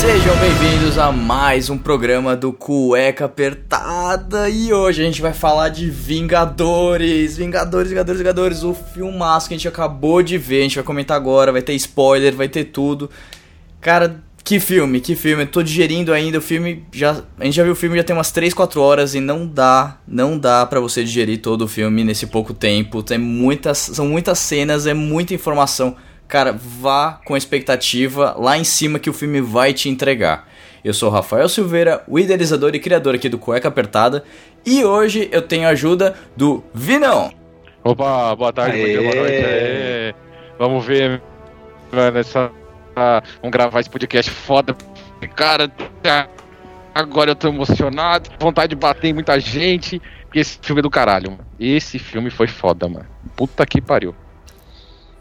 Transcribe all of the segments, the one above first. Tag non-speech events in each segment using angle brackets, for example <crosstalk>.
Sejam bem-vindos a mais um programa do Cueca Apertada. E hoje a gente vai falar de Vingadores, Vingadores, Vingadores, Vingadores, o filmaço que a gente acabou de ver, a gente vai comentar agora, vai ter spoiler, vai ter tudo. Cara, que filme, que filme, eu tô digerindo ainda o filme, já, a gente já viu o filme já tem umas 3, 4 horas e não dá, não dá para você digerir todo o filme nesse pouco tempo, tem muitas, são muitas cenas, é muita informação. Cara, vá com a expectativa lá em cima que o filme vai te entregar. Eu sou o Rafael Silveira, o idealizador e criador aqui do Cueca Apertada, e hoje eu tenho a ajuda do Vinão. Opa, boa tarde, bom dia, boa noite. Aê. Vamos ver, mano, essa. ah, Vamos gravar esse podcast foda. Cara, agora eu tô emocionado, vontade de bater em muita gente. Porque esse filme é do caralho, mano. Esse filme foi foda, mano. Puta que pariu.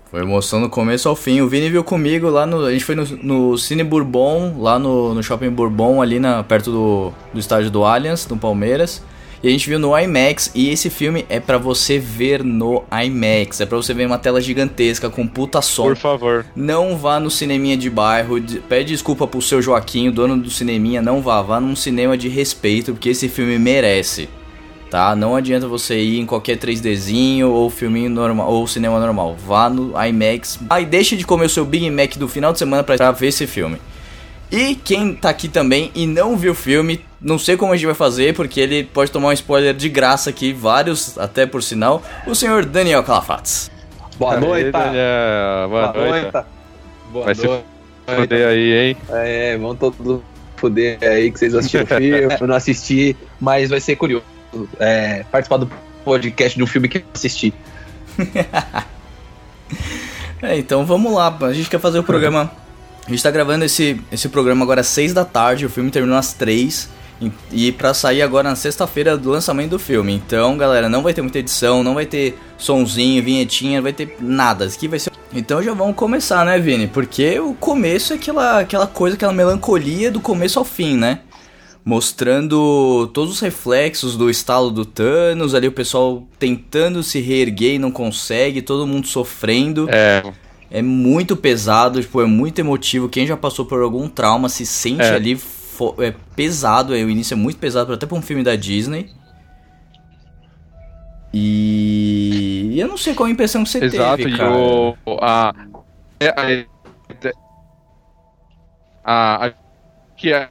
Foi emoção do começo ao fim. O Vini viu comigo lá no. A gente foi no, no Cine Bourbon, lá no, no Shopping Bourbon, ali na, perto do, do estádio do Allianz, do Palmeiras. E a gente viu no IMAX. E esse filme é pra você ver no IMAX. É pra você ver uma tela gigantesca com puta som. Por favor. Não vá no cineminha de bairro. de- Pede desculpa pro seu Joaquim, o dono do cineminha. Não vá. Vá num cinema de respeito, porque esse filme merece. Tá? Não adianta você ir em qualquer 3Dzinho ou filminho normal ou cinema normal. Vá no IMAX. Aí deixe de comer o seu Big Mac do final de semana pra pra ver esse filme. E quem tá aqui também e não viu o filme, não sei como a gente vai fazer, porque ele pode tomar um spoiler de graça aqui, vários até por sinal, o senhor Daniel Calafatz. Boa Aê, noite. Daniel. Boa, noite. Boa Vai se noite. Foder aí, hein? É, vão todos foder aí que vocês assistiram o filme. Eu <laughs> não assisti, mas vai ser curioso. É, participar do podcast de um filme que eu assisti. <laughs> É, então vamos lá, a gente quer fazer o programa. A gente tá gravando esse, esse programa agora às 6 da tarde, o filme terminou às 3. E, pra sair agora na sexta-feira do lançamento do filme. Então, galera, não vai ter muita edição, não vai ter sonzinho, vinhetinha, não vai ter nada. Isso aqui vai ser. Então já vamos começar, né, Vini? Porque o começo é aquela, aquela coisa, aquela melancolia do começo ao fim, né? Mostrando todos os reflexos do estalo do Thanos, ali o pessoal tentando se reerguer e não consegue, todo mundo sofrendo. É, É muito pesado, tipo, é muito emotivo. Quem já passou por algum trauma se sente É. ali é pesado, é, o início é muito pesado, até pra um filme da Disney. E eu não sei qual a impressão que você exato. teve, cara. o. A. é, A. a que a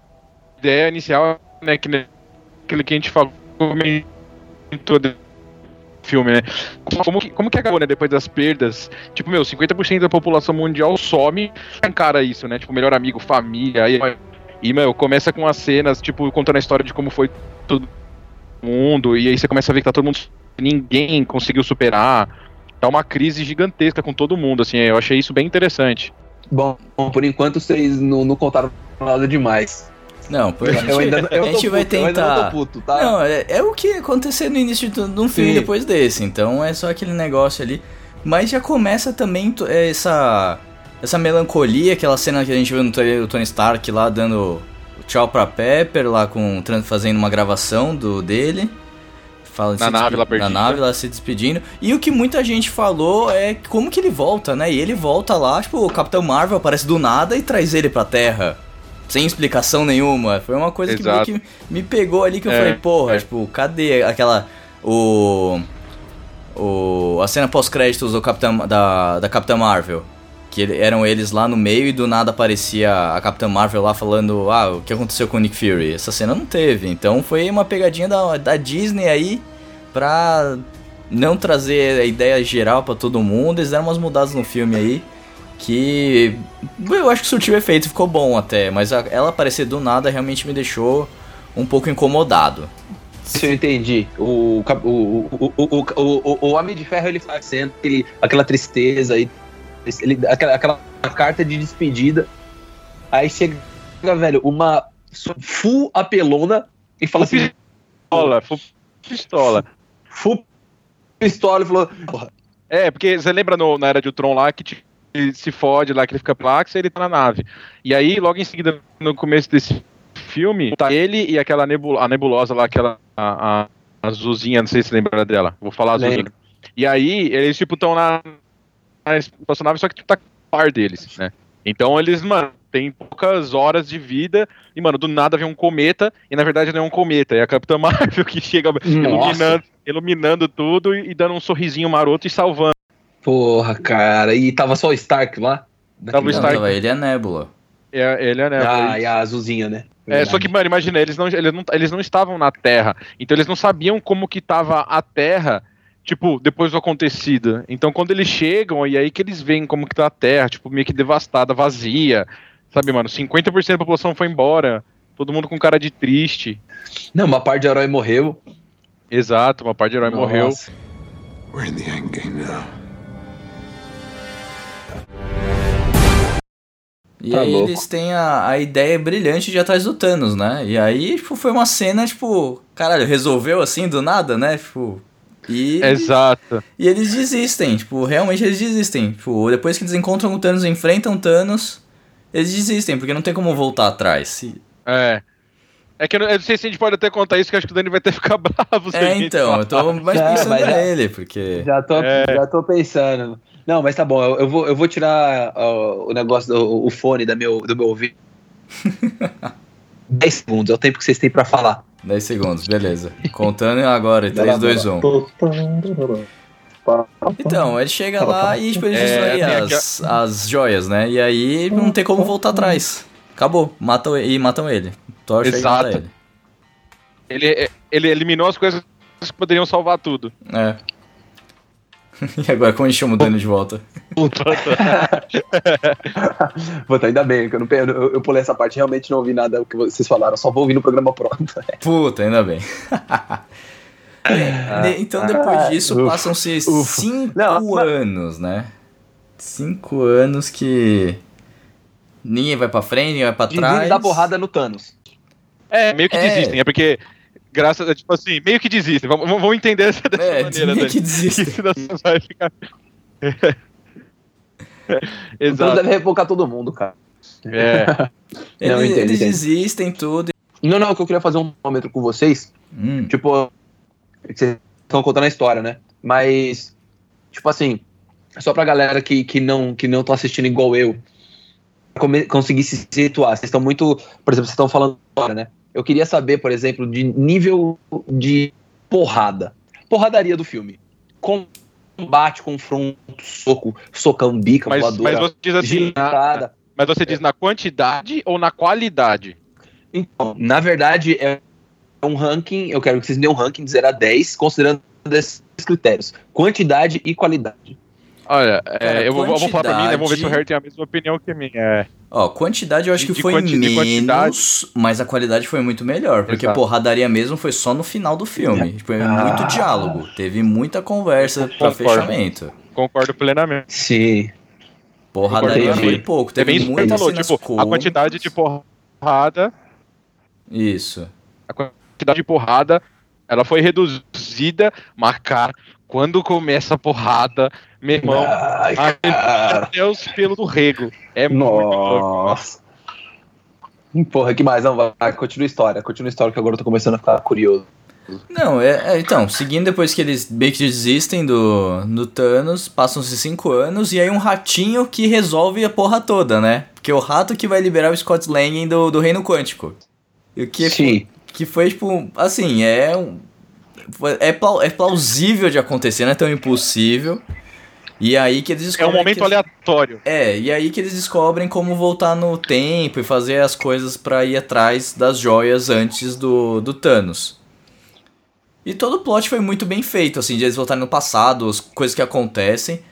ideia inicial, né? Que aquilo que a gente falou comentou do filme, né? Como que, como que acabou, né? Depois das perdas. Tipo, meu, 50% da população mundial some encara isso, né? Tipo, melhor amigo, família. Aí, e, meu, começa com as cenas, tipo, contando a história de como foi todo mundo. E aí você começa a ver que tá todo mundo. Ninguém conseguiu superar. Tá uma crise gigantesca com todo mundo, assim. Eu achei isso bem interessante. Bom, por enquanto vocês não, não contaram nada demais. Não, pô, a gente, eu ainda, eu a gente vai puto, eu ainda não tentar. puto, tá? Não, é, é o que acontecer no início de, de um filme Sim. depois desse, então é só aquele negócio ali. Mas já começa também é, essa essa melancolia, aquela cena que a gente viu no do Tony Stark lá dando tchau pra Pepper, lá com fazendo uma gravação do dele. Fala, Na se nave despe- lá perdida. Na nave lá se despedindo. E o que muita gente falou é como que ele volta, né? E ele volta lá, tipo, o Capitão Marvel aparece do nada e traz ele pra Terra. Sem explicação nenhuma. Foi uma coisa Exato. que meio que me pegou ali que eu É, falei, porra, é. tipo, cadê aquela. O. O. A cena pós-créditos do Capitão, da, da Capitã Marvel. Que eram eles lá no meio e do nada aparecia a Capitã Marvel lá falando, ah, o que aconteceu com o Nick Fury? Essa cena não teve. Então foi uma pegadinha da, da Disney aí pra não trazer a ideia geral pra todo mundo. Eles deram umas mudadas no filme aí. Que eu acho que surtiu efeito, ficou bom até, mas a- ela aparecer do nada realmente me deixou um pouco incomodado. se eu entendi. O, o, o, o, o, o, o Homem de Ferro ele faz sendo aquele, aquela tristeza e ele, aquela, aquela carta de despedida. Aí chega, velho, uma full apelona e fala assim: Pistola, fu- pistola. full pistola e falou: "Porra, É, porque você lembra no- na Era de Ultron lá que ele se fode lá, que ele fica plax e ele tá na nave. E aí, logo em seguida, no começo desse filme, tá ele e aquela nebulo, a nebulosa lá, aquela a, a azulzinha, não sei se você lembra dela. Vou falar azulzinha. Lembro. E aí, eles, tipo, estão na, na espaçonave, só que tipo, tá par deles, né? Então eles, mano, tem poucas horas de vida e, mano, do nada vem um cometa, e na verdade não é um cometa, é a Capitã Marvel <laughs> que chega iluminando, iluminando tudo e, e dando um sorrisinho maroto e salvando. Porra, cara. E tava só o Stark lá? Tava o Não, Stark. tava ele a Nebula. É, ele é, né? Ah, e a azulzinha, né? É, só que, mano, imagina, eles não, eles, não, eles não estavam na Terra, então eles não sabiam como que tava a Terra, tipo, depois do acontecido. Então, quando eles chegam, e aí que eles veem como que tá a Terra, tipo, meio que devastada, vazia, sabe, mano, 50% da população foi embora, todo mundo com cara de triste. Não, uma parte de herói morreu. Exato, uma parte de herói morreu. Nossa. We're in the end game now. E Tá aí louco. eles têm a, a ideia brilhante de ir atrás do Thanos, né? E aí, tipo, foi uma cena, tipo, caralho, resolveu assim do nada, né? Tipo. E, Exato. e eles desistem, tipo, realmente eles desistem. Tipo, depois que eles encontram o Thanos, enfrentam o Thanos, eles desistem, porque não tem como voltar atrás. E- É. É que eu não, eu não sei se a gente pode até contar isso, que eu acho que o Dani vai até ficar <laughs> bravo. É, então, eu tô mais pensando mas já- nele, porque. Já tô, É. já tô pensando. Não, mas tá bom, eu, eu vou, eu vou tirar ó, o negócio, do, o fone da meu, do meu ouvido. <laughs> 10 segundos, é o tempo que vocês têm pra falar. 10 segundos, beleza. Contando agora, 3, 2, 1. Então, ele chega lá e tipo, ele É, destrói tem as, as joias, né? E aí não tem como voltar atrás. Acabou, matam, e matam ele. E Exato. mata ele. Ele, ele eliminou as coisas que poderiam salvar tudo. É. <laughs> E agora como a gente chama o Dano de volta? <laughs> Puta, ainda bem, que eu, não, eu, eu pulei essa parte, realmente não ouvi nada do que vocês falaram, só vou ouvir no programa pronto. <laughs> Puta, ainda bem. É, então depois disso Ufa, passam-se. 5 Não, mas- anos, né? 5 anos que ninguém vai pra frente, ninguém vai pra trás. dar porrada no Thanos. É, meio que É. desistem. É porque, graças a, tipo assim, meio que desistem. Vamos, vamos entender essa dessa É, maneira, meio Dani. que desistem. <laughs> Senão você vai ficar. <laughs> Então Exato. deve repocar todo mundo, cara. É. <laughs> Não, Eles, entendo, eles entendo. desistem tudo. Não, não, que eu queria fazer um momento com vocês. Hum, Tipo, vocês estão contando a história, né? Mas, tipo assim, só pra galera que, que, não, que não tá assistindo igual eu, conseguir se situar. Vocês estão muito. Por exemplo, vocês estão falando agora, né? Eu queria saber, por exemplo, de nível de porrada. Porradaria do filme. Combate, confronto, soco, socão, bica, Mas, voadora, mas você diz assim. na- mas você diz na quantidade ou na qualidade? Então, na verdade, é um ranking. Eu quero que vocês me dêem um ranking de 0 a 10, considerando esses critérios: quantidade e qualidade. Olha, Cara, é, eu, vou, eu vou falar pra mim, né? Vamos ver se o Harry tem a mesma opinião que a minha. É. Ó, quantidade eu acho De- que foi quanti- menos, mas a qualidade foi muito melhor. Porque Exato. porradaria mesmo foi só no final do filme. Tipo, é Ah. muito diálogo. Teve muita conversa pra Concordo. fechamento. Concordo plenamente. Sim. Porradaria foi pouco. É Teve você muitas falou, tipo, a quantidade de porrada. Isso. A quantidade de porrada, ela foi reduzida, mas, cara, quando começa a porrada, meu irmão, Ai, até os pelos do rego. É muito. Nossa. Porra, que mais? Não, vai, continua a história. Continua a história que agora eu tô começando a ficar curioso. Não, é, é, então, seguindo depois que eles meio que desistem do, do Thanos, passam-se cinco anos e aí um ratinho que resolve a porra toda, né? Porque é o rato que vai liberar o Scott Lang do, do Reino Quântico. E o que, Sim. que foi, tipo, assim, é um. É, plau- é plausível de acontecer, não é tão impossível. E aí que eles É um descobrem. momento que aleatório. É, e aí que eles descobrem como voltar no tempo e fazer as coisas pra ir atrás das joias antes do, do Thanos. E todo o plot foi muito bem feito, assim, de eles voltarem no passado, as coisas que acontecem.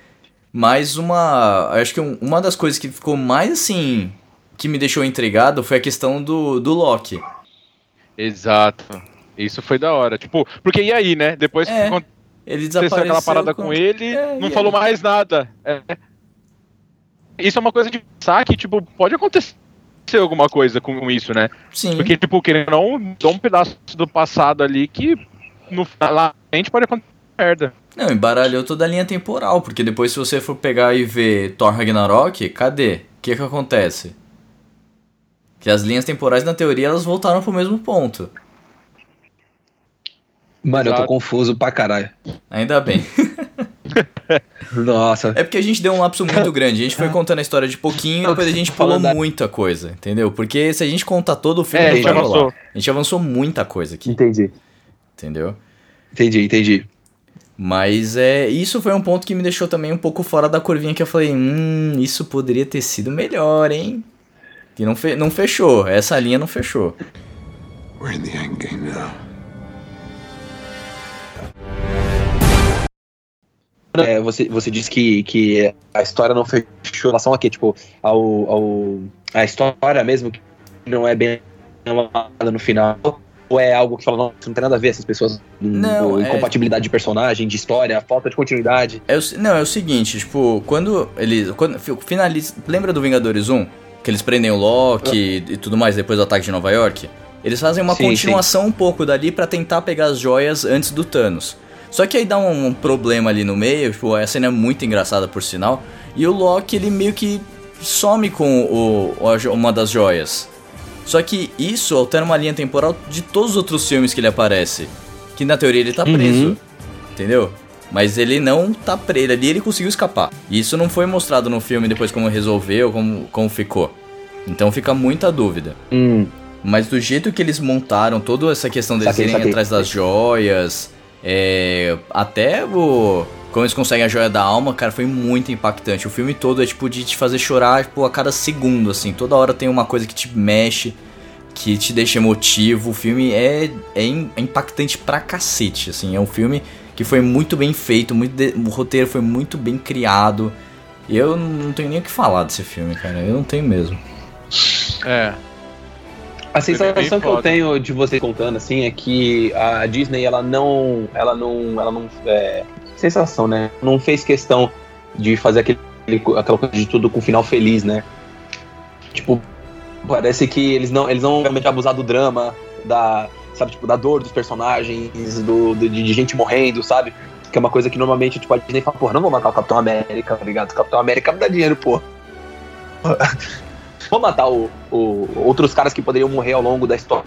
Mas uma. Acho que um- uma das coisas que ficou mais assim. que me deixou intrigado foi a questão do, do Loki. Exato. Isso foi da hora. Tipo, porque e aí, né? Depois É, que aconteceu Ele desapareceu aquela parada com, ele, É, não falou aí? mais nada. É. Isso é uma coisa de pensar que, tipo, pode acontecer alguma coisa com isso, né? Sim. Porque, tipo, querendo ou não, dá um pedaço do passado ali que no lá na frente pode acontecer merda. Não, embaralhou toda a linha temporal, porque depois se você for pegar e ver Thor Ragnarok, cadê? O que que acontece? Que as linhas temporais, na teoria, elas voltaram pro mesmo ponto. Mano, eu tô Exato. confuso pra caralho. Ainda bem. <laughs> Nossa. É porque a gente deu um lapso muito grande. A gente foi contando a história de pouquinho e depois a gente da- muita coisa, entendeu? Porque se a gente contar todo o filme, É, a gente avançou. A gente avançou muita coisa aqui, Entendi. entendeu? Entendi, entendi. Mas é, isso foi um ponto que me deixou também um pouco fora da curvinha que eu falei, hum, isso poderia ter sido melhor, hein? E não, fe não fechou, essa linha não fechou. We're in the end game now. É, você, você disse que, que a história não fechou em relação a quê? Tipo, ao, ao. A história mesmo que não é bem no final. Ou é algo que fala, não, não tem nada a ver, essas pessoas. Não, é- incompatibilidade de personagem, de história, falta de continuidade. É o, não, é o seguinte, tipo, quando eles. Quando fi- finaliza. Lembra do Vingadores 1? Que eles prendem o Loki e tudo mais depois do ataque de Nova York? Eles fazem uma Sim, continuação um pouco dali pra tentar pegar as joias antes do Thanos. Só que aí dá um, problema ali no meio, tipo, a cena é muito engraçada por sinal. E o Loki, ele meio que some com o, uma das joias. Só que isso altera uma linha temporal de todos os outros filmes que ele aparece. Que na teoria ele tá preso. Entendeu? Mas ele não tá preso. Ali ele conseguiu escapar. E isso não foi mostrado no filme depois como resolveu, como, como ficou. Então fica muita dúvida. Hum. Mas do jeito que eles montaram toda essa questão deles Saquei, irem saquei. atrás das joias, é, até o. Como eles conseguem a joia da alma, cara, foi muito impactante. O filme todo é tipo de te fazer chorar tipo, a cada segundo, assim. Toda hora tem uma coisa que te mexe, que te deixa emotivo. O filme é, é é impactante pra cacete, assim. É um filme que foi muito bem feito, muito de- o roteiro foi muito bem criado. Eu não tenho nem o que falar desse filme, cara. Eu não tenho mesmo. É. A sensação que eu tenho de você contando assim é que a Disney ela não, ela não, ela não, é, sensação, né? Não fez questão de fazer aquele, aquela coisa de tudo com final feliz, né? Tipo, parece que eles não, eles não realmente abusar do drama, da, sabe, tipo, da dor dos personagens, do, do- de, gente morrendo, sabe? Que é uma coisa que normalmente tipo a Disney fala, porra, não vou matar o Capitão América, tá ligado? O Capitão América me dá dinheiro, pô. Vou matar o, o- outros caras que poderiam morrer ao longo da história.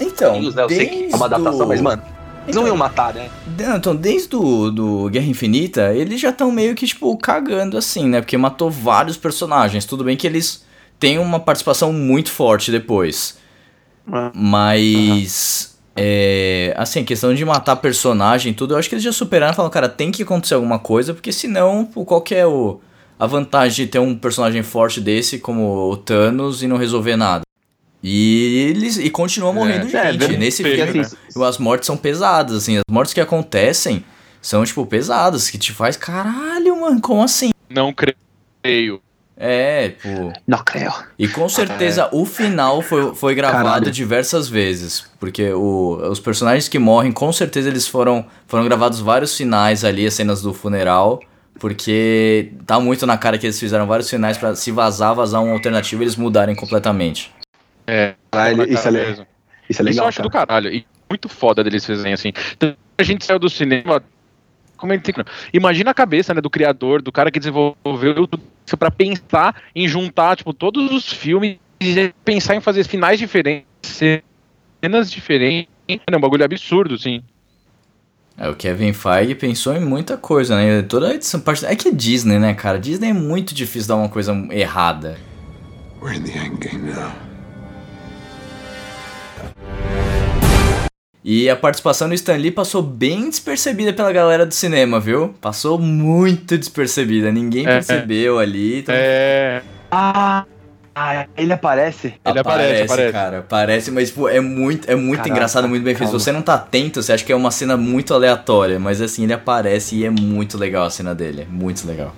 Então, né? Eu sei que é uma adaptação, mas, mano, eles não iam matar, né? Não, Então, desde o do Guerra Infinita, eles já estão meio que, tipo, cagando assim, né? Porque matou vários personagens. Tudo bem que eles têm uma participação muito forte depois. Ah. Mas. É. Assim, questão de matar personagem e tudo, eu acho que eles já superaram e falaram, cara, tem que acontecer alguma coisa, porque senão, qual que é o, a vantagem de ter um personagem forte desse como o Thanos e não resolver nada? E eles e continua morrendo É, gente. verdade. Nesse filme, assim, as mortes são pesadas, assim. As mortes que acontecem são, tipo, pesadas, que te faz, caralho, mano, como assim? Não creio. É, tipo. Não creio. E com certeza o final foi, foi gravado Caralho. diversas vezes. Porque o, os personagens que morrem, com certeza eles foram, foram gravados vários finais ali, as cenas do funeral. Porque tá muito na cara que eles fizeram vários finais pra se vazar, vazar um alternativo e eles mudarem completamente. É. Caralho, isso é, mesmo. isso é Isso legal, eu acho cara. do caralho. E muito foda deles fazerem assim. Então, A gente saiu do cinema. Como é que tem que- Imagina a cabeça né, do criador, do cara que desenvolveu tudo isso pra pensar em juntar tipo, todos os filmes e pensar em fazer finais diferentes, cenas diferentes. É um bagulho absurdo, assim. É, o Kevin Feige pensou em muita coisa, né? Toda essa parte. É que é Disney, né, cara? Disney é muito difícil dar uma coisa errada. We're in the end game now. E a participação do Stan Lee passou bem despercebida pela galera do cinema, viu? Passou muito despercebida. Ninguém É. percebeu ali. então- É. Ah, ah, ele aparece. Ele aparece, aparece. cara. Aparece, mas pô, é muito, é muito Caraca, engraçado, muito bem feito. Se você não tá atento, você acha que é uma cena muito aleatória. Mas assim, ele aparece e é muito legal a cena dele. Muito legal.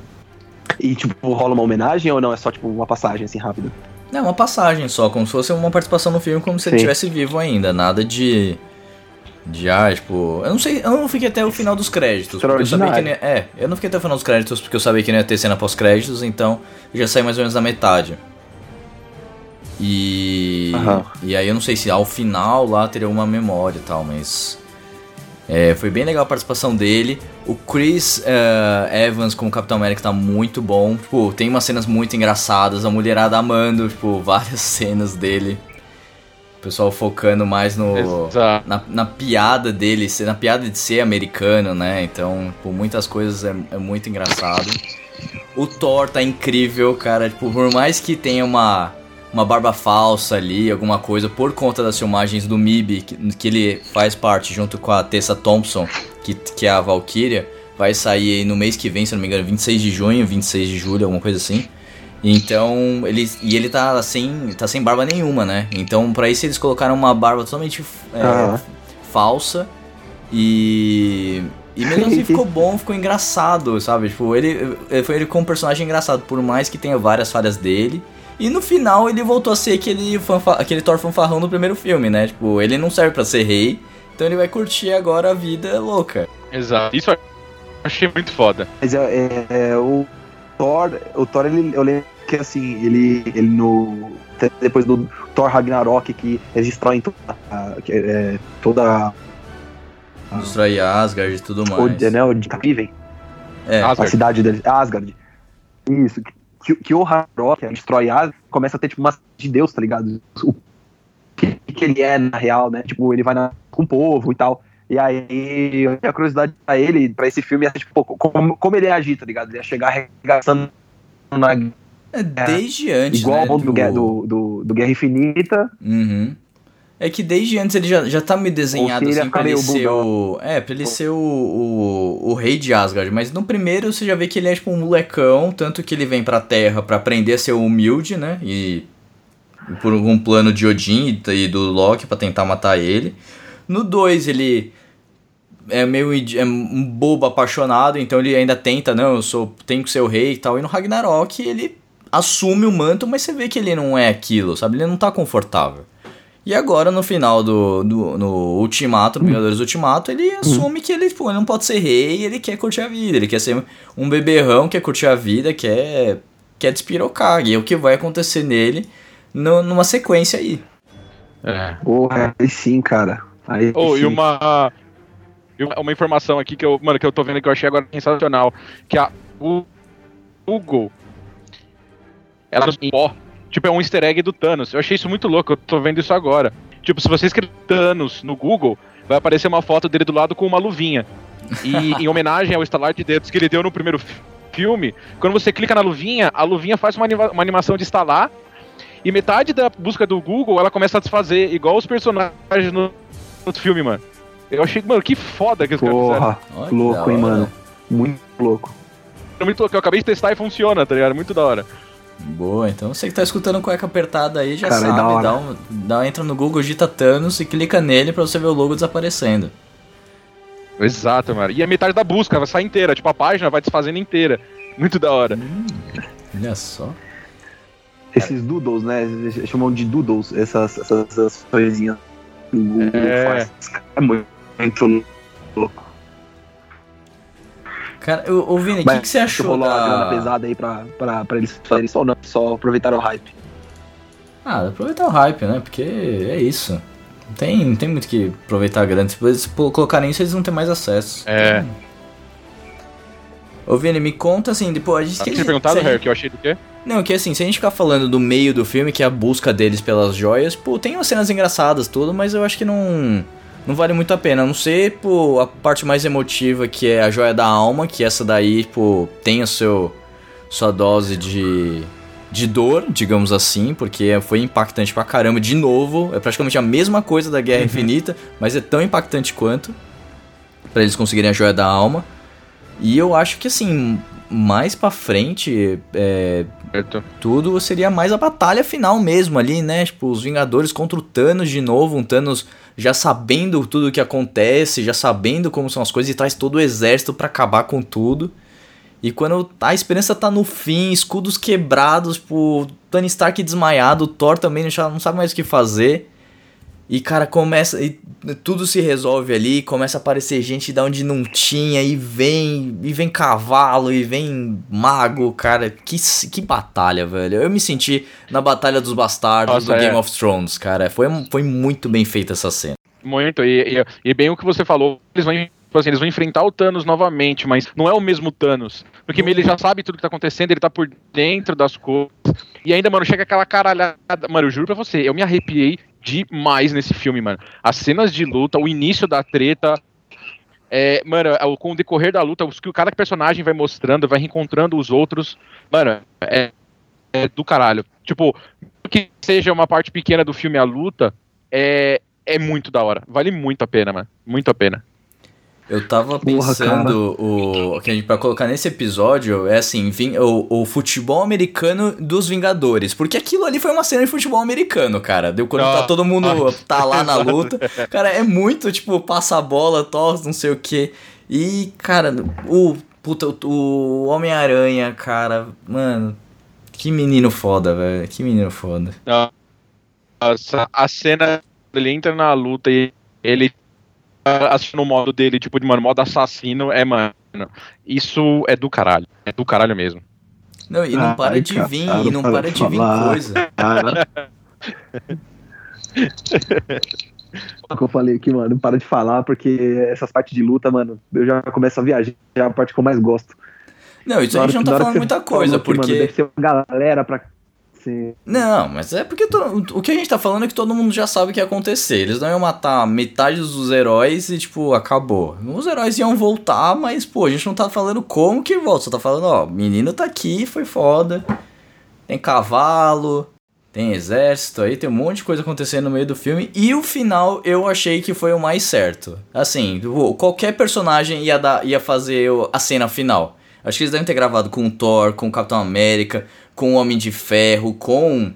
E, tipo, rola uma homenagem ou não? É só, tipo, uma passagem, assim, rápida? Não, é uma passagem só, como se fosse uma participação no filme, como se ele Sim. estivesse vivo ainda. Nada de, Já, tipo, eu não sei, eu não fiquei até o final dos créditos. Eu sabia que não ia- é, eu não fiquei até o final dos créditos porque eu sabia que não ia ter cena pós-créditos, então eu já saí mais ou menos da metade. E. Aham. E aí eu não sei se ao final lá teria alguma memória e tal, mas. é, foi bem legal a participação dele. O Chris eh, Evans como Capitão América tá muito bom. Tipo, tem umas cenas muito engraçadas, a mulherada amando, tipo, <laughs> várias cenas dele. O pessoal focando mais no. Na, na piada dele, ser- na piada de ser americano, né? Então, por muitas coisas é, é muito engraçado. O Thor tá incrível, cara. Tipo, por mais que tenha uma, uma barba falsa ali, alguma coisa, por conta das filmagens do MIB, que, que ele faz parte junto com a Tessa Thompson, que, que é a Valkyria, vai sair aí no mês que vem, se não me engano, 26 de junho, 26 de julho, alguma coisa assim. Então, ele, e ele tá sem, tá sem barba nenhuma, né? Então, pra isso eles colocaram uma barba totalmente é, falsa e e mesmo assim <laughs> ficou bom, ficou engraçado, sabe? Tipo, ele ele foi ele como um personagem engraçado, por mais que tenha várias falhas dele. E no final ele voltou a ser aquele, fanfa aquele Thor fanfarrão do primeiro filme, né? Tipo, ele não serve pra ser rei, então ele vai curtir agora a vida louca. Exato. Isso eu achei muito foda. Mas é, é- é, o Thor, o Thor, ele, eu lembro que assim, ele, ele no. Depois do Thor Ragnarok, que eles destroem toda, a- que é, toda Destrói Asgard e tudo o, mais. né, o de Riven, É, a Asgard. cidade deles, Asgard. Isso, que, que o Ragnarok destrói Asgard, começa a ter tipo uma de Deus, tá ligado? O que, que ele é na real, né? Tipo, ele vai na, com o povo e tal. E aí, a curiosidade pra ele, pra esse filme, é tipo, como, como ele ia agir, tá ligado? Ele ia chegar arregaçando na é desde antes, Igual né? ao do, do, do, do Guerra Infinita. Uhum. É que desde antes ele já, já tá meio desenhado assim pra ele ser o. É, pra ele ser o, o, o rei de Asgard. Mas no primeiro você já vê que ele é tipo um molecão, tanto que ele vem pra terra pra aprender a ser humilde, né? E. Por um plano de Odin e, do Loki pra tentar matar ele. No 2 ele é meio é um bobo apaixonado, então ele ainda tenta, não, eu sou, tenho que ser o rei e tal. E no Ragnarok ele assume o manto, mas você vê que ele não é aquilo, sabe? Ele não tá confortável. E agora, no final do, do no Ultimato, no Vingadores Ultimato, ele assume que ele, tipo, ele não pode ser rei, ele quer curtir a vida, ele quer ser um beberrão, quer curtir a vida, quer, quer despirocar. E é o que vai acontecer nele no- numa sequência aí. É. Porra, aí sim, cara. Aí Oh, sim. e uma, uma. Informação aqui que eu. Mano, que eu tô vendo que eu achei agora sensacional. Que a o Google. Ela no pó. Tipo, é um easter egg do Thanos. Eu achei isso muito louco, eu tô vendo isso agora. Tipo, se você escrever Thanos no Google, vai aparecer uma foto dele do lado com uma luvinha. E <laughs> em homenagem ao estalar de dedos que ele deu no primeiro fi- filme, quando você clica na luvinha, a luvinha faz uma, anima- uma animação de estalar. E metade da busca do Google ela começa a desfazer, igual os personagens no, no filme, mano. Eu achei, mano, que foda que os caras fizeram. Porra, Olha louco, hein, mano. Muito louco. Muito louco, eu acabei de testar e funciona, tá ligado? Muito da hora. Boa, então você que tá escutando cueca apertada aí já Cara, é da sabe, hora. dá um, dá, entra no Google, digita Thanos e clica nele pra você ver o logo desaparecendo. Exato, mano. E a metade da busca vai sair inteira, tipo, a página vai desfazendo inteira. Muito da hora. Olha só. Esses doodles, né? Eles chamam de doodles, essas, essas, essas coisinhas que o Google É. faz. É muito louco. Cara, ô, ô Vini, o que, que você achou rolou uma grana da... pesada aí pra, pra, pra eles fazerem isso ou não? Só aproveitaram o hype. Ah, aproveitar o hype, né? Porque é isso. Não tem, não tem muito que aproveitar a grana. Se eles colocarem isso, eles não têm mais acesso. É. Ô Vini, me conta assim, depois... A gente, Você que- tinha perguntado, gente- Harry, que eu achei do quê? Não, que assim, se a gente ficar falando do meio do filme, que é a busca deles pelas joias, pô, tem umas cenas engraçadas, tudo, mas eu acho que não. Não vale muito a pena. A não ser, pô, a parte mais emotiva, que é a joia da alma, que essa daí, pô, tem o seu. sua dose de. de dor, digamos assim, porque foi impactante pra caramba. De novo, é praticamente a mesma coisa da Guerra Infinita, mas é tão impactante quanto. Pra eles conseguirem a joia da alma. E eu acho que assim, mais pra frente, é, tudo seria mais a batalha final mesmo ali, né? Tipo, os Vingadores contra o Thanos de novo, um Thanos já sabendo tudo o que acontece, já sabendo como são as coisas e traz todo o exército pra acabar com tudo. E quando a esperança tá no fim, escudos quebrados, tipo, Tony Stark desmaiado, Thor também já não sabe mais o que fazer. E, cara, começa. E tudo se resolve ali, começa a aparecer gente da onde não tinha, e vem. E vem cavalo, e vem mago, cara. Que, que batalha, velho. Eu me senti na Batalha dos Bastardos Nossa, do é. Game of Thrones, cara. Foi, foi muito bem feita essa cena. Muito, e, e, e bem o que você falou, eles vão, tipo assim, eles vão enfrentar o Thanos novamente, mas não é o mesmo Thanos. Porque ele já sabe tudo que tá acontecendo, ele tá por dentro das coisas. E ainda, mano, chega aquela caralhada. Mano, eu juro pra você, eu me arrepiei demais nesse filme, mano. As cenas de luta, o início da treta. É, mano, é com o decorrer da luta, os que cada personagem vai mostrando, vai reencontrando os outros. Mano, é, é do caralho. Tipo, que seja uma parte pequena do filme a luta, é, é muito da hora. Vale muito a pena, mano. Muito a pena. Eu tava Porra, pensando o que a gente pra colocar nesse episódio é assim, vim- o, o futebol americano dos Vingadores, porque aquilo ali foi uma cena de futebol americano, cara. Deu quando Ah, tá todo mundo ah, tá lá na <laughs> luta. Cara, é muito tipo passa a bola, tosse, não sei o que. E cara, o puta, o, o Homem-Aranha, cara, mano, que menino foda, velho. Que menino foda. Nossa, a cena ele entra na luta e ele assistindo o modo dele, tipo, de mano, modo assassino, é, mano. Isso é do caralho. É do caralho mesmo. Não, e não Ai, para de cara, vir, não e não para para de de vir coisa. Cara. É o que eu falei aqui, mano, não para de falar, porque essas partes de luta, mano, eu já começo a viajar, é a parte que eu mais gosto. Não, isso Na a gente não tá falando muita coisa, porque. Mano, deve ser uma galera pra. Não, mas é porque to- o que a gente tá falando é que todo mundo já sabe o que ia acontecer. Eles não iam matar metade dos heróis e, tipo, acabou. Os heróis iam voltar, mas, pô, a gente não tá falando como que volta. Só tá falando, ó, menino tá aqui, foi foda. Tem cavalo, tem exército aí, tem um monte de coisa acontecendo no meio do filme. E o final eu achei que foi o mais certo. Assim, qualquer personagem ia, dar, ia fazer a cena final. Acho que eles devem ter gravado com o Thor, com o Capitão América, com o Homem de Ferro, com,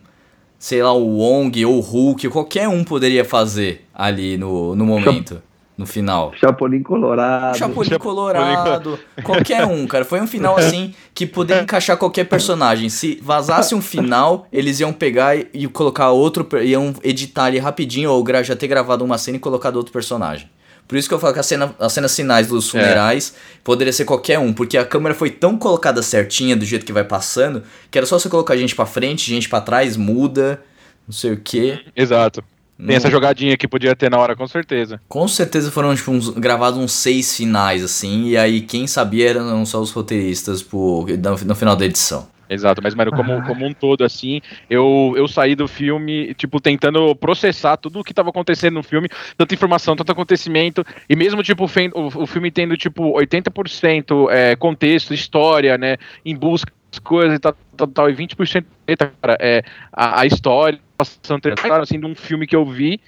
sei lá, o Wong ou o Hulk. Qualquer um poderia fazer ali no, no momento, no final. Chapolin Colorado. Chapolin Colorado, qualquer um, cara. Foi um final <laughs> assim que poderia encaixar qualquer personagem. Se vazasse um final, eles iam pegar e, e colocar outro, iam editar ali rapidinho ou já ter gravado uma cena e colocado outro personagem. Por isso que eu falo que a cena, as cenas finais dos funerais poderia ser qualquer um, porque a câmera foi tão colocada certinha do jeito que vai passando, que era só você colocar gente pra frente, gente pra trás, muda, não sei o que. Exato. Tem essa jogadinha que podia ter na hora, com certeza. Com certeza foram tipo, uns- gravados uns seis finais, assim, e aí quem sabia eram só os roteiristas pro, no, no final da edição. Exato, mas, mano, como, como um todo, assim, eu, eu saí do filme, tipo, tentando processar tudo o que tava acontecendo no filme, tanta informação, tanto acontecimento, e mesmo, tipo, o, o filme tendo, tipo, 80% é, contexto, história, né, em busca das coisas e tal, tal, tal, e 20% eita, cara, é a, a história, passando, assim, de um filme que eu vi.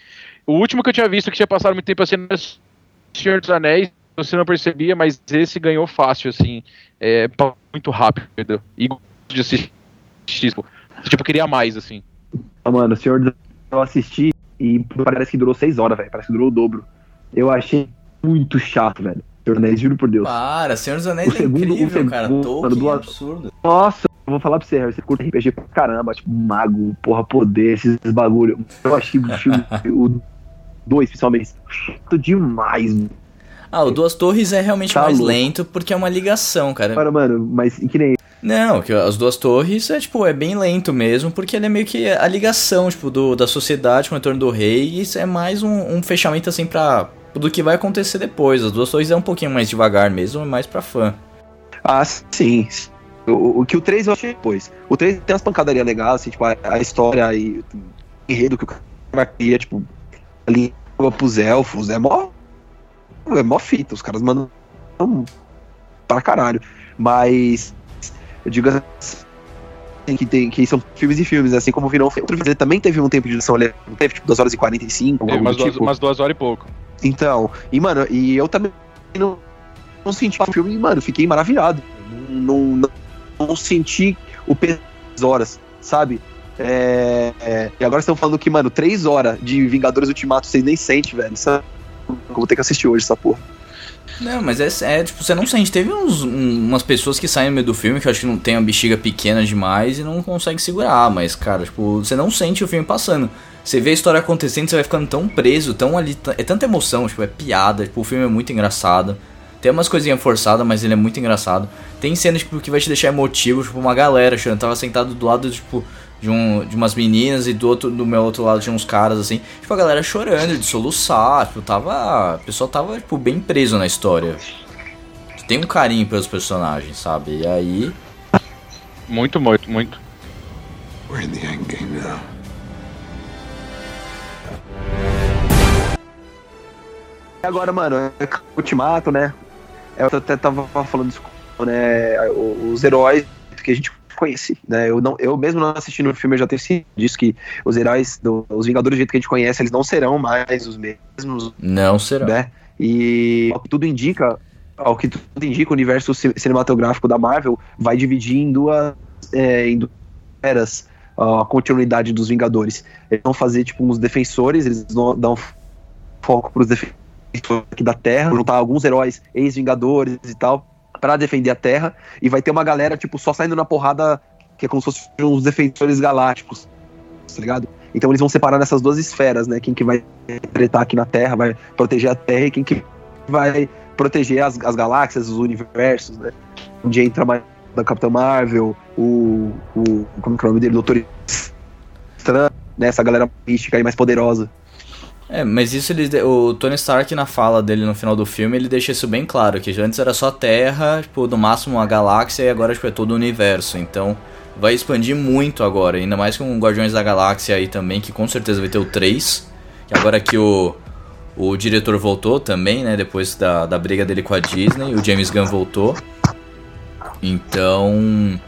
O último que eu tinha visto, que tinha passado muito tempo, assim, Senhor dos Anéis, você não percebia, mas esse ganhou fácil, assim, é, muito rápido, e de assistir, tipo, tipo, queria mais, assim. Ah, Mano, o Senhor dos eu assisti e parece que durou seis horas, velho. Parece que durou o dobro. Eu achei muito chato, velho. Senhor dos Anéis, juro por Deus. Para, Senhor dos Anéis O é segundo- o incrível, segundo, cara. Tolkien é absurdo. Nossa, eu vou falar pra você, Harry, você curta RPG pra caramba, tipo, mago, porra, poder, esses bagulho. Eu achei o filme, <laughs> o dois, principalmente, chato demais. Ah, o Duas Torres é realmente Tá mais louco. lento porque é uma ligação, cara. Cara, mano, mas que nem Não, que as duas torres é tipo, é bem lento mesmo, porque ele é meio que a ligação, tipo, do, da sociedade com o retorno do rei, e isso é mais um, um fechamento assim pra. do que vai acontecer depois. As duas torres é um pouquinho mais devagar mesmo, é mais pra fã. Ah, sim. O, o que o 3 eu achei depois. O 3 tem umas pancadarias legais, assim, tipo, a, a história e o enredo que o cara cria, tipo, ali pros elfos, é mó. É mó fita, os caras mandam pra caralho. Mas eu digo assim, que, tem, que são filmes e filmes, assim como foi. Outro filme também teve um tempo de duração, ele não teve tipo 2 horas e 45, Teve algo umas do duas, tipo. umas duas horas e pouco. Então, e mano, e eu também não, não senti o filme, mano, fiquei maravilhado. Não, não, não senti o peso das horas, sabe? É, é, e agora estão falando que, mano, três horas de Vingadores Ultimato você nem sente, velho. Isso é- eu vou ter que assistir hoje essa porra. Não, mas é, é, tipo, você não sente. Teve uns, um- umas pessoas que saem no meio do filme que eu acho que não tem a bexiga pequena demais e não consegue segurar, mas, cara, tipo, você não sente o filme passando. você vê a história acontecendo, você vai ficando tão preso, tão ali. É tanta emoção, tipo, é piada, tipo, o filme é muito engraçado. Tem umas coisinhas forçadas, mas ele é muito engraçado. Tem cenas tipo, que vai te deixar emotivo, tipo, uma galera chorando. Tava sentado do lado, tipo, de, um, de umas meninas e do outro do meu outro lado tinha uns caras assim. Tipo, a galera chorando, de soluçar. Tipo, tava. O pessoal tava, tipo, bem preso na história. Tem um carinho pelos personagens, sabe? E aí. Muito, muito, muito. We're in the end game now. E agora, mano, é Ultimato, né? Eu até tava falando isso, né? Os heróis que a gente conhece, né? Eu, não, eu mesmo não assistindo o filme, eu já tenho ciência disso que os heróis, do, os Vingadores do jeito que a gente conhece, eles não serão mais os mesmos, Não será. né? E ao que tudo indica, ao que tudo indica, o universo ci- cinematográfico da Marvel vai dividir em duas, é, em duas eras a continuidade dos Vingadores. Eles vão fazer tipo uns defensores, eles vão dar um foco pros defensores aqui da Terra, juntar alguns heróis ex-Vingadores e tal, pra defender a Terra, e vai ter uma galera tipo só saindo na porrada que é como se fossem uns defensores galácticos, tá ligado? Então eles vão separar nessas duas esferas, né? Quem que vai tretar aqui na Terra, vai proteger a Terra e quem que vai proteger as, as galáxias, os universos, né? Onde entra mais da Capitã Marvel, o, o. Como que é o nome dele? Doutor Estranho, né? Essa galera mística e mais poderosa. É, mas isso ele, o Tony Stark na fala dele no final do filme, ele deixa isso bem claro, que antes era só a Terra, tipo, no máximo uma galáxia e agora tipo, é todo o universo. Então, vai expandir muito agora, ainda mais com o Guardiões da Galáxia aí também, que com certeza vai ter o 3. Que agora que o o diretor voltou também, né, depois da, da briga dele com a Disney, o James Gunn voltou. Então,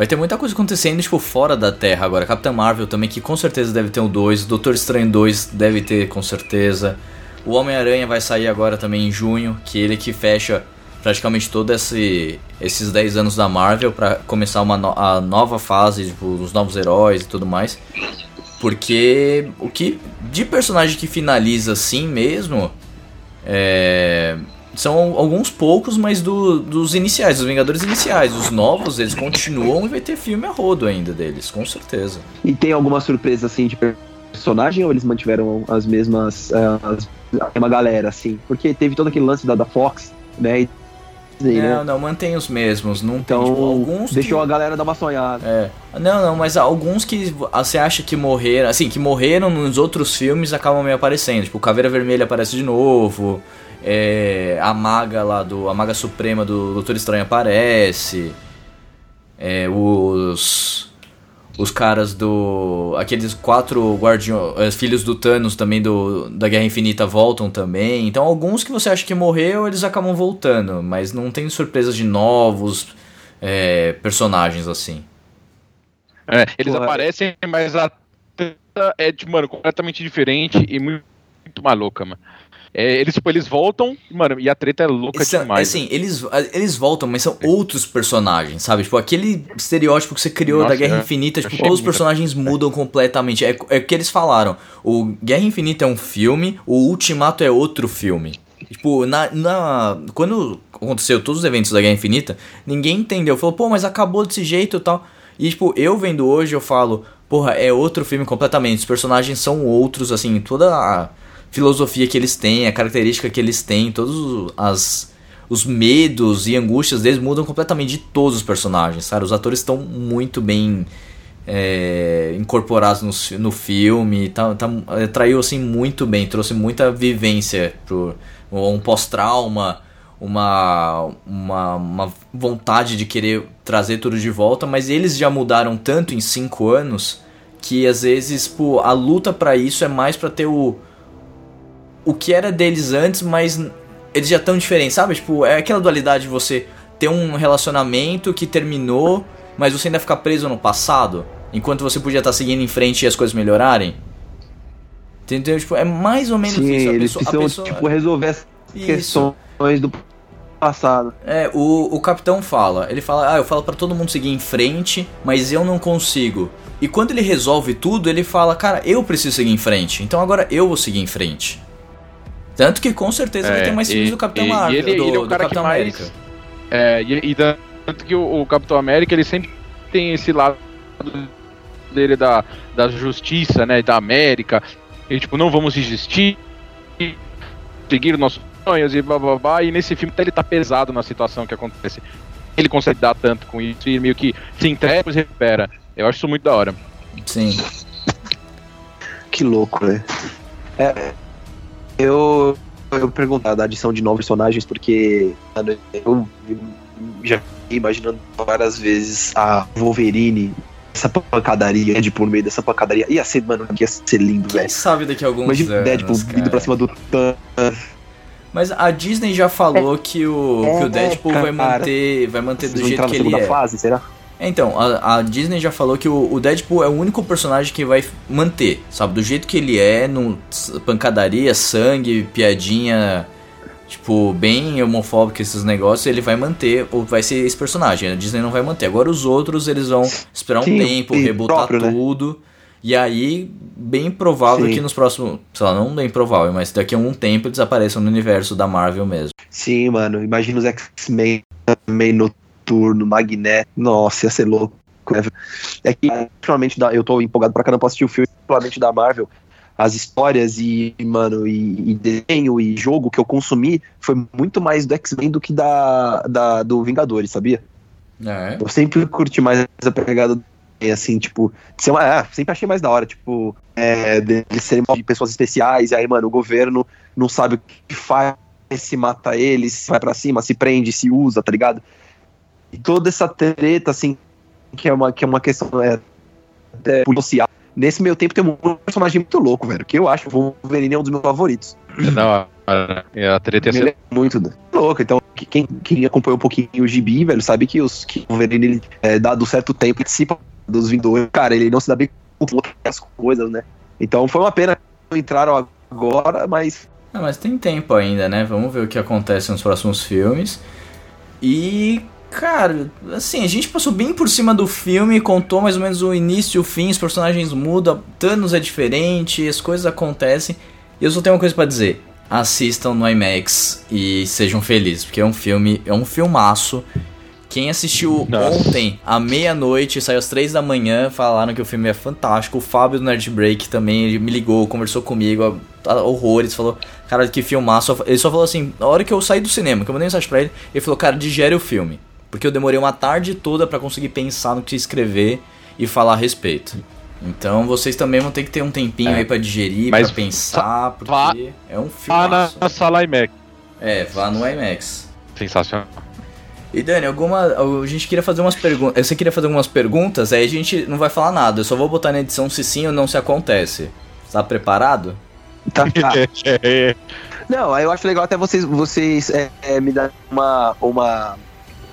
Vai ter muita coisa acontecendo, tipo, fora da Terra agora. Capitã Marvel também, que com certeza deve ter o 2. Doutor Estranho 2 deve ter, com certeza. O Homem-Aranha vai sair agora também em junho, que ele que fecha praticamente todos esse, esses 10 anos da Marvel para começar uma no- a nova fase, tipo, os novos heróis e tudo mais. Porque o que de personagem que finaliza assim mesmo é, são alguns poucos, mas do- dos iniciais, dos Vingadores iniciais. Os novos, eles continuam e vai ter filme a rodo ainda deles, com certeza. E tem alguma surpresa assim de personagem ou eles mantiveram as mesmas. ah, as- a mesma galera, assim? Porque teve todo aquele lance da, da Fox, né? E Disney, Não, né? não, mantém os mesmos. Não tem, Então, tipo, alguns. deixou que... a galera dar uma sonhada. É. Não, não, mas alguns que você acha que morreram, assim, que morreram nos outros filmes acabam meio aparecendo. Tipo, o Caveira Vermelha aparece de novo. É, a maga lá do. A maga suprema do Doutor Estranho aparece. É, os. Os caras do. Aqueles quatro guardiões. Filhos do Thanos também do, da Guerra Infinita voltam também. Então, alguns que você acha que morreu, eles acabam voltando. Mas não tem surpresas de novos é, personagens assim. É, eles é. aparecem, mas a é, tipo, mano, completamente diferente e muito, muito maluca, mano. É, eles, tipo, eles voltam, mano, e a treta é louca demais. assim, eles, eles voltam, mas são outros personagens, sabe? Tipo, aquele estereótipo que você criou Nossa, da Guerra é. Infinita, tipo, todos os personagens mudam completamente. É, é o que eles falaram. O Guerra Infinita é um filme, o Ultimato é outro filme. Tipo, na, na, quando aconteceu todos os eventos da Guerra Infinita, ninguém entendeu. Falou, pô, mas acabou desse jeito e tal. E, tipo, eu vendo hoje, eu falo, porra, é outro filme completamente. Os personagens são outros, assim, toda a filosofia que eles têm, a característica que eles têm, todos os- as, os medos e angústias deles mudam completamente de todos os personagens? Os atores estão muito bem é, incorporados no, no filme, tá, tá, é, traiu assim muito bem, trouxe muita vivência pro um pós-trauma, uma, uma, uma vontade de querer trazer tudo de volta, mas eles já mudaram tanto em cinco anos que às vezes pô, a luta pra isso é mais pra ter o o que era deles antes, mas eles já estão diferentes, sabe? Tipo, é aquela dualidade de você ter um relacionamento que terminou, mas você ainda ficar preso no passado, enquanto você podia estar seguindo em frente e as coisas melhorarem. Entendeu? Tipo, é mais ou menos Sim, isso. A eles pessoa, precisam, pessoa- tipo, resolver as Isso. questões do passado. É, o, o capitão fala, ele fala, ah, eu falo pra todo mundo seguir em frente, mas eu não consigo. E quando ele resolve tudo, ele fala, cara, eu preciso seguir em frente, então agora eu vou seguir em frente. Tanto que com certeza vai É, ter mais filmes e- do Capitão Marvel, ele- do, ele é o cara que Capitão mais- América. É, e, e tanto que o, o Capitão América, ele sempre tem esse lado dele da, da justiça, né, da América, e tipo, não vamos desistir, seguir nossos sonhos e blá blá blá, e nesse filme ele tá pesado na situação que acontece. Ele consegue dar tanto com isso e meio que se entrega e recupera. Eu acho isso muito da hora. Sim. Que louco, né? É, eu, eu perguntar da adição de novos personagens porque mano, eu já fiquei imaginando várias vezes a Wolverine, essa pancadaria, Deadpool no meio dessa pancadaria. Ia ser, mano, ia ser lindo, Quem velho. sabe daqui a alguns Imagina o anos, Deadpool cara. vindo pra cima do. Mas a Disney já falou que, o, É, que o Deadpool vai manter, vai manter do jeito que ele é. fase, será? Então, a, a Disney já falou que o, o Deadpool é o único personagem que vai manter, sabe? Do jeito que ele é, no pancadaria, sangue, piadinha, tipo, bem homofóbico, esses negócios, ele vai manter, ou vai ser esse personagem. A Disney não vai manter. Agora os outros, eles vão esperar um Sim, tempo, rebutar próprio, né? tudo. E aí, bem provável Sim. que nos próximos. Sei lá, não bem provável, mas daqui a um tempo desapareçam no universo da Marvel mesmo. Sim, mano. Imagina os X-Men também noturno, Magneto. Nossa, ia ser louco. né? É que, ultimamente, da- eu tô empolgado pra caramba pra assistir o filme, particularmente da Marvel. As histórias e, mano, e, e desenho e jogo que eu consumi foi muito mais do X-Men do que da, da, do Vingadores, sabia? É. Eu sempre curti mais essa pegada do assim, tipo, ser uma, é, sempre achei mais da hora, tipo, é, deles serem de pessoas especiais, e aí, mano, o governo não sabe o que faz, se mata eles, vai pra cima, se prende, se usa, tá ligado? E toda essa treta, assim, que é uma, que é uma questão é, até social. Nesse meio tempo tem um personagem muito louco, velho, que eu acho que o Wolverine é um dos meus favoritos. É da hora. E a treta ia Ele ser é muito louco. Então, que- quem, quem acompanhou um pouquinho o gibi, velho, sabe que, os, que o Wolverine, ele, é, dado certo tempo, participa dos Vingadores. Cara, ele não se dá bem com outras coisas, né? Então foi uma pena que não entraram agora, mas Ah, mas tem tempo ainda, né? Vamos ver o que acontece nos próximos filmes. E, cara, assim, a gente passou bem por cima do filme, contou mais ou menos o início e o fim, os personagens mudam, Thanos é diferente, as coisas acontecem. E eu só tenho uma coisa pra dizer. Assistam no IMAX e sejam felizes, porque é um filme, é um filmaço. Quem assistiu Nossa. ontem, à meia-noite, saiu às três da manhã, falaram que o filme é fantástico. O Fábio do Nerd Break também ele me ligou, conversou comigo, a- a- horrores, falou, cara, que filmaço. Ele só falou assim, na hora que eu saí do cinema, que eu mandei mensagem pra ele, ele falou, cara, digere o filme. Porque eu demorei uma tarde toda pra conseguir pensar no que escrever e falar a respeito. Então vocês também vão ter que ter um tempinho É. aí pra digerir, Mas pra pensar, porque vá- é um na, filmaço. na sala IMAX. É, vá no IMAX. Sensacional. E Dani, alguma. A gente queria fazer umas perguntas. Você queria fazer algumas perguntas, aí a gente não vai falar nada. Eu só vou botar na edição se sim ou não se acontece. Tá preparado? <laughs> tá. tá. <laughs> Não, aí eu acho legal até vocês, vocês é, é, me darem uma, uma.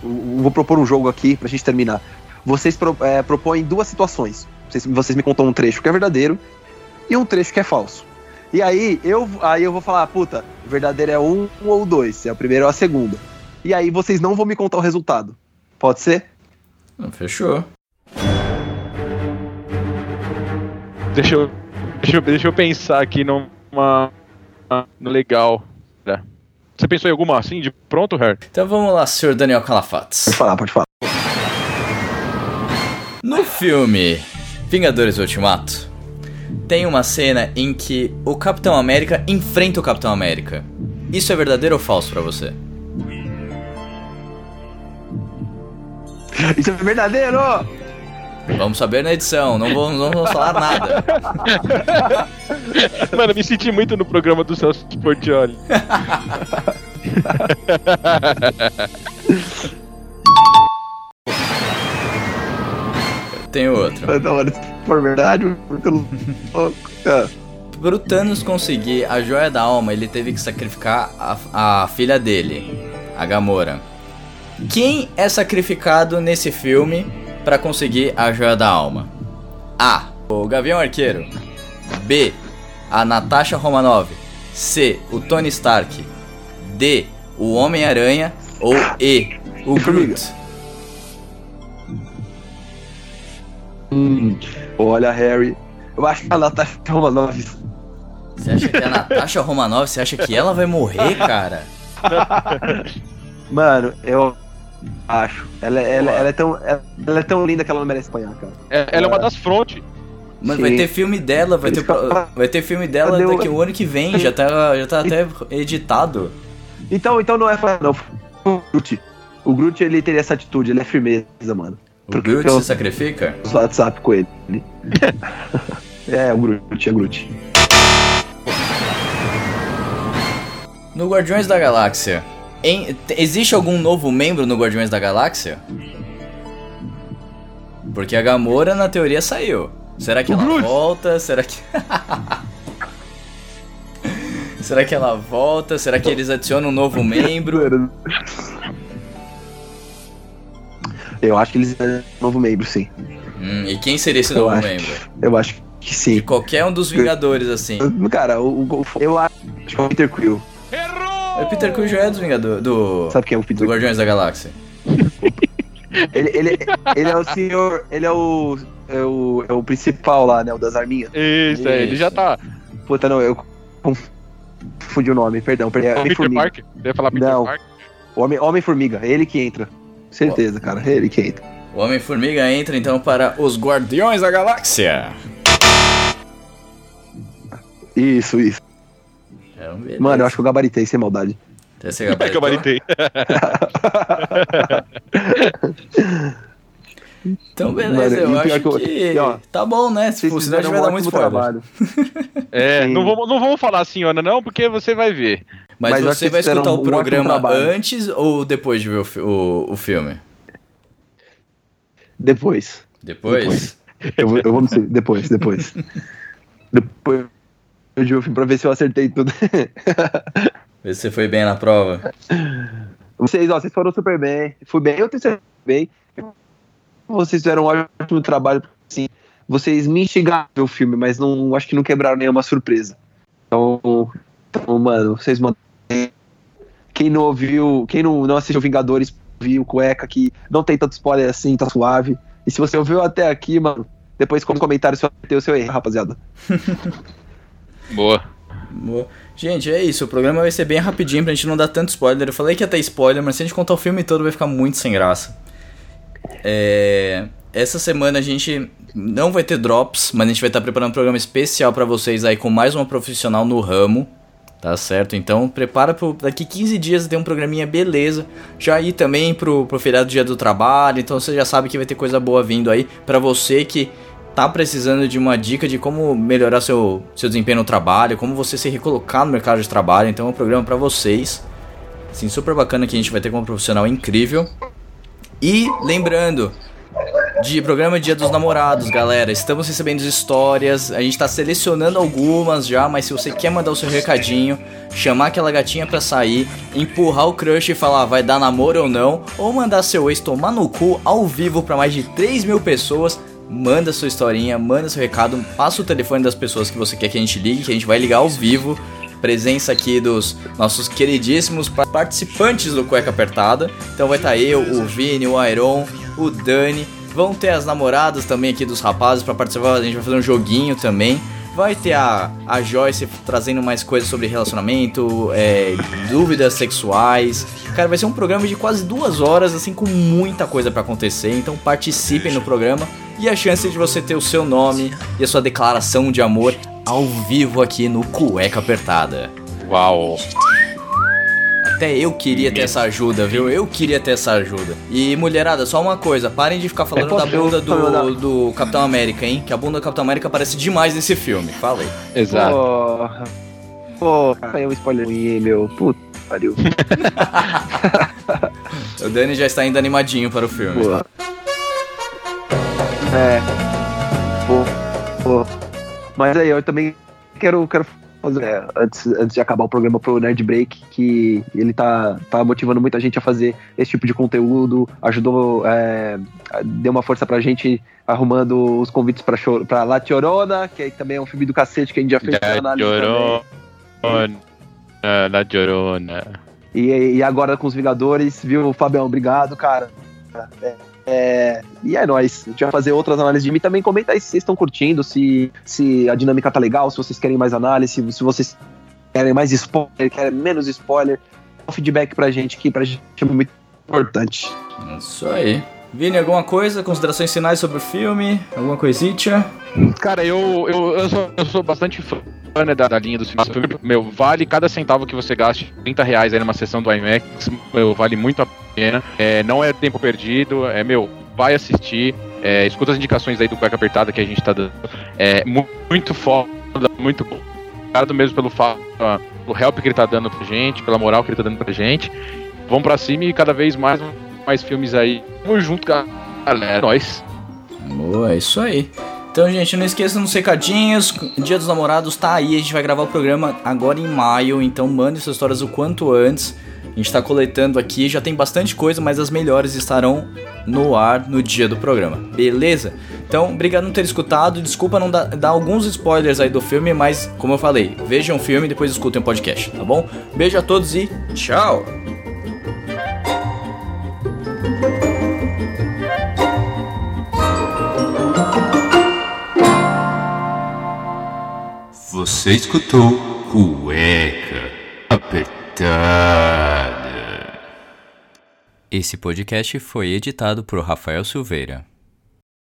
Vou propor um jogo aqui pra gente terminar. Vocês pro- é, propõem duas situações. Vocês, vocês me contam um trecho que é verdadeiro e um trecho que é falso. E aí eu, aí eu vou falar, puta, o verdadeiro é um ou dois, é o primeiro ou a segunda. E aí vocês não vão me contar o resultado. Pode ser? Não, fechou. Deixa eu, deixa eu, deixa eu pensar aqui numa. No legal. É. Você pensou em alguma assim de pronto, Harry? Então vamos lá, senhor Daniel Calafates. Pode falar, pode falar. No filme Vingadores Ultimato, tem uma cena em que o Capitão América enfrenta o Capitão América. Isso é verdadeiro ou falso pra você? Isso é verdadeiro! Vamos saber na edição, não vamos, não vamos falar nada. <laughs> Mano, eu me senti muito no programa do Celso Portioli. <laughs> Tem outro. Da hora, se for verdade, louco. Ah. Pro Thanos conseguir a joia da alma, ele teve que sacrificar a, a filha dele, a Gamora. Quem é sacrificado nesse filme pra conseguir a joia da alma? A. O Gavião Arqueiro. B. A Natasha Romanoff. C. O Tony Stark. D. O Homem-Aranha. Ou E. O Groot. Hum, olha, Harry. Eu acho que tá uma nove. Você acha que a Natasha Romanoff, você acha que ela vai morrer, cara? <laughs> Mano, eu Acho. Ela, ela, ela é tão, ela, ela é tão linda que ela não merece apanhar, cara. É- ela é uma das frontes. Mas Sim. vai ter filme dela, vai ter, vai ter filme dela Cadê o- daqui o ano que vem, já tá, já tá até editado. Então, então não é fã, não. O Groot. O Groot, ele teria essa atitude, ele é firmeza, mano. O Porque Groot eu- se sacrifica? Os WhatsApp com ele. <laughs> é, o Groot, é Groot. No Guardiões da Galáxia, em- existe algum novo membro no Guardiões da Galáxia? Porque a Gamora, na teoria, saiu. Será que ela volta? Será que. <laughs> Será que ela volta? Será que eles adicionam um novo membro? Eu acho que eles é novo membro, sim. Hum, e quem seria esse Eu novo acho. membro? Eu acho que De sim. qualquer um dos Vingadores, assim. Cara, o, o- eu acho que é o Peter Quill. O Peter Quill já é dos Vingadores. Do, Sabe quem é o do Peter Quill? Guardiões da Galáxia. <laughs> Ele, ele, ele é o senhor. Ele é o. É o, é o principal lá, né? O das arminhas. Isso, é, ele já tá. Puta, não, eu confundi o nome, perdão. perdão. É o Peter. Parker. Você ia falar Peter Não. Parker? Homem- Homem-Formiga, é ele que entra. Certeza, cara, é ele que entra. O Homem-Formiga entra então para os Guardiões da Galáxia. Isso, isso. É um beleza. Mano, eu acho que eu gabaritei, sem maldade. Você É <laughs> que eu gabaritou? baritei. <laughs> Então, beleza, Mano, eu acho que que e, ó, tá bom, né? Vocês Tipo, senão a gente vai dar muito spoiler. trabalho. <laughs> É, Sim. não vamos, não vamos falar assim, Ana, não, porque você vai ver. Mas, Mas você vai escutar um o programa antes ou depois de ver o, fi- o, o filme? Depois. Depois? Eu, vou- eu vou dizer, depois, depois. depois eu o filme pra ver se eu acertei tudo. <laughs> Ver se você foi bem na prova. Vocês, ó, vocês foram super bem. Fui bem, eu tenho bem. Vocês fizeram um ótimo trabalho, assim. Vocês me instigaram o filme, mas não acho que não quebraram nenhuma surpresa. Então, então mano, vocês mandam. Quem não ouviu, quem não, não assistiu Vingadores, viu Cueca que não tem tanto spoiler assim, tá suave. E se você ouviu até aqui, mano, depois com comentário se eu acertei o seu erro, rapaziada. <laughs> Boa. Boa. Gente, é isso. O programa vai ser bem rapidinho pra gente não dar tanto spoiler. Eu falei que ia ter spoiler, mas se a gente contar o filme todo vai ficar muito sem graça. É, Essa semana a gente não vai ter drops, mas a gente vai estar preparando um programa especial pra vocês aí com mais uma profissional no ramo. Tá certo? Então prepara pro. Daqui 15 dias tem um programinha beleza. Já ir também pro, pro feriado dia do trabalho. Então você já sabe que vai ter coisa boa vindo aí pra você que tá precisando de uma dica de como melhorar seu, seu desempenho no trabalho, como você se recolocar no mercado de trabalho. Então é um programa pra vocês. Assim, super bacana que a gente vai ter com um profissional incrível. E lembrando, de programa Dia dos Namorados, galera. Estamos recebendo histórias, a gente tá selecionando algumas já, mas se você quer mandar o seu recadinho, chamar aquela gatinha pra sair, empurrar o crush e falar vai dar namoro ou não, ou mandar seu ex tomar no cu ao vivo pra mais de 3 mil pessoas, manda sua historinha, manda seu recado, passa o telefone das pessoas que você quer que a gente ligue, que a gente vai ligar ao vivo. Presença aqui dos nossos queridíssimos pa- participantes do Cueca Apertada. Então vai estar eu, o Vini, o Iron, o Dani. Vão ter as namoradas também aqui dos rapazes pra participar. A gente vai fazer um joguinho também. Vai ter a, a Joyce trazendo mais coisas sobre relacionamento, é, dúvidas sexuais. Cara, vai ser um programa de quase duas horas, assim, com muita coisa pra acontecer. Então participem no programa e a chance de você ter o seu nome e a sua declaração de amor ao vivo aqui no Cueca Apertada. Uau. Até eu queria ter essa ajuda, viu? Eu queria ter essa ajuda. E mulherada, só uma coisa, parem de ficar falando É, da eu bunda do, do Capitão América, hein? Que a bunda do Capitão América aparece demais nesse filme. Fala aí. Exato. Porra. Porra, um spoiler ruim, meu. Puta que pariu. <laughs> O Dani já está indo animadinho para o filme. Porra. É. Pô, pô. Mas aí, eu também quero, quero fazer, é, antes, antes de acabar o programa pro Nerd Break, que ele tá, tá motivando muita gente a fazer esse tipo de conteúdo, ajudou, é, deu uma força pra gente arrumando os convites pra, Cho- pra La Llorona, que aí também é um filme do cacete que a gente já fez também. Llorona. Da Llorona. E, e agora com os Vingadores, viu, Fabião? Obrigado, cara. É, é, e é nóis. A gente vai fazer outras análises de mim. Também comenta aí se vocês estão curtindo, se, se a dinâmica tá legal, se vocês querem mais análise, se vocês querem mais spoiler, querem menos spoiler. Dá um feedback pra gente aqui, pra gente é muito importante. Isso aí. Vini, alguma coisa? Considerações finais sobre o filme? Alguma coisita? Cara, eu, eu, eu, sou, eu sou bastante fã né, da, da linha dos filmes. Filme, Meu, vale cada centavo que você gaste, 30 reais aí numa sessão do IMAX, meu, vale muito a pena. É, não é tempo perdido, é, meu, vai assistir, é, escuta as indicações aí do Cueca Apertada que a gente tá dando. É mu- muito foda, muito. Obrigado mesmo pelo, fa- ah, pelo help que ele tá dando pra gente, pela moral que ele tá dando pra gente. Vamos pra cima e cada vez mais, mais filmes aí. Vamos junto, galera. Nós. Boa, é isso aí. Então, gente, não esqueçam dos recadinhos. Dia dos Namorados tá aí. A gente vai gravar o programa agora em maio. Então, mande suas histórias o quanto antes. A gente tá coletando aqui. Já tem bastante coisa, mas as melhores estarão no ar no dia do programa. Beleza? Então, obrigado por ter escutado. Desculpa não dar, dar alguns spoilers aí do filme, mas, como eu falei, vejam o filme e depois escutem o podcast, tá bom? Beijo a todos e tchau! Você escutou Cueca Apertada. Esse podcast foi editado por Rafael Silveira.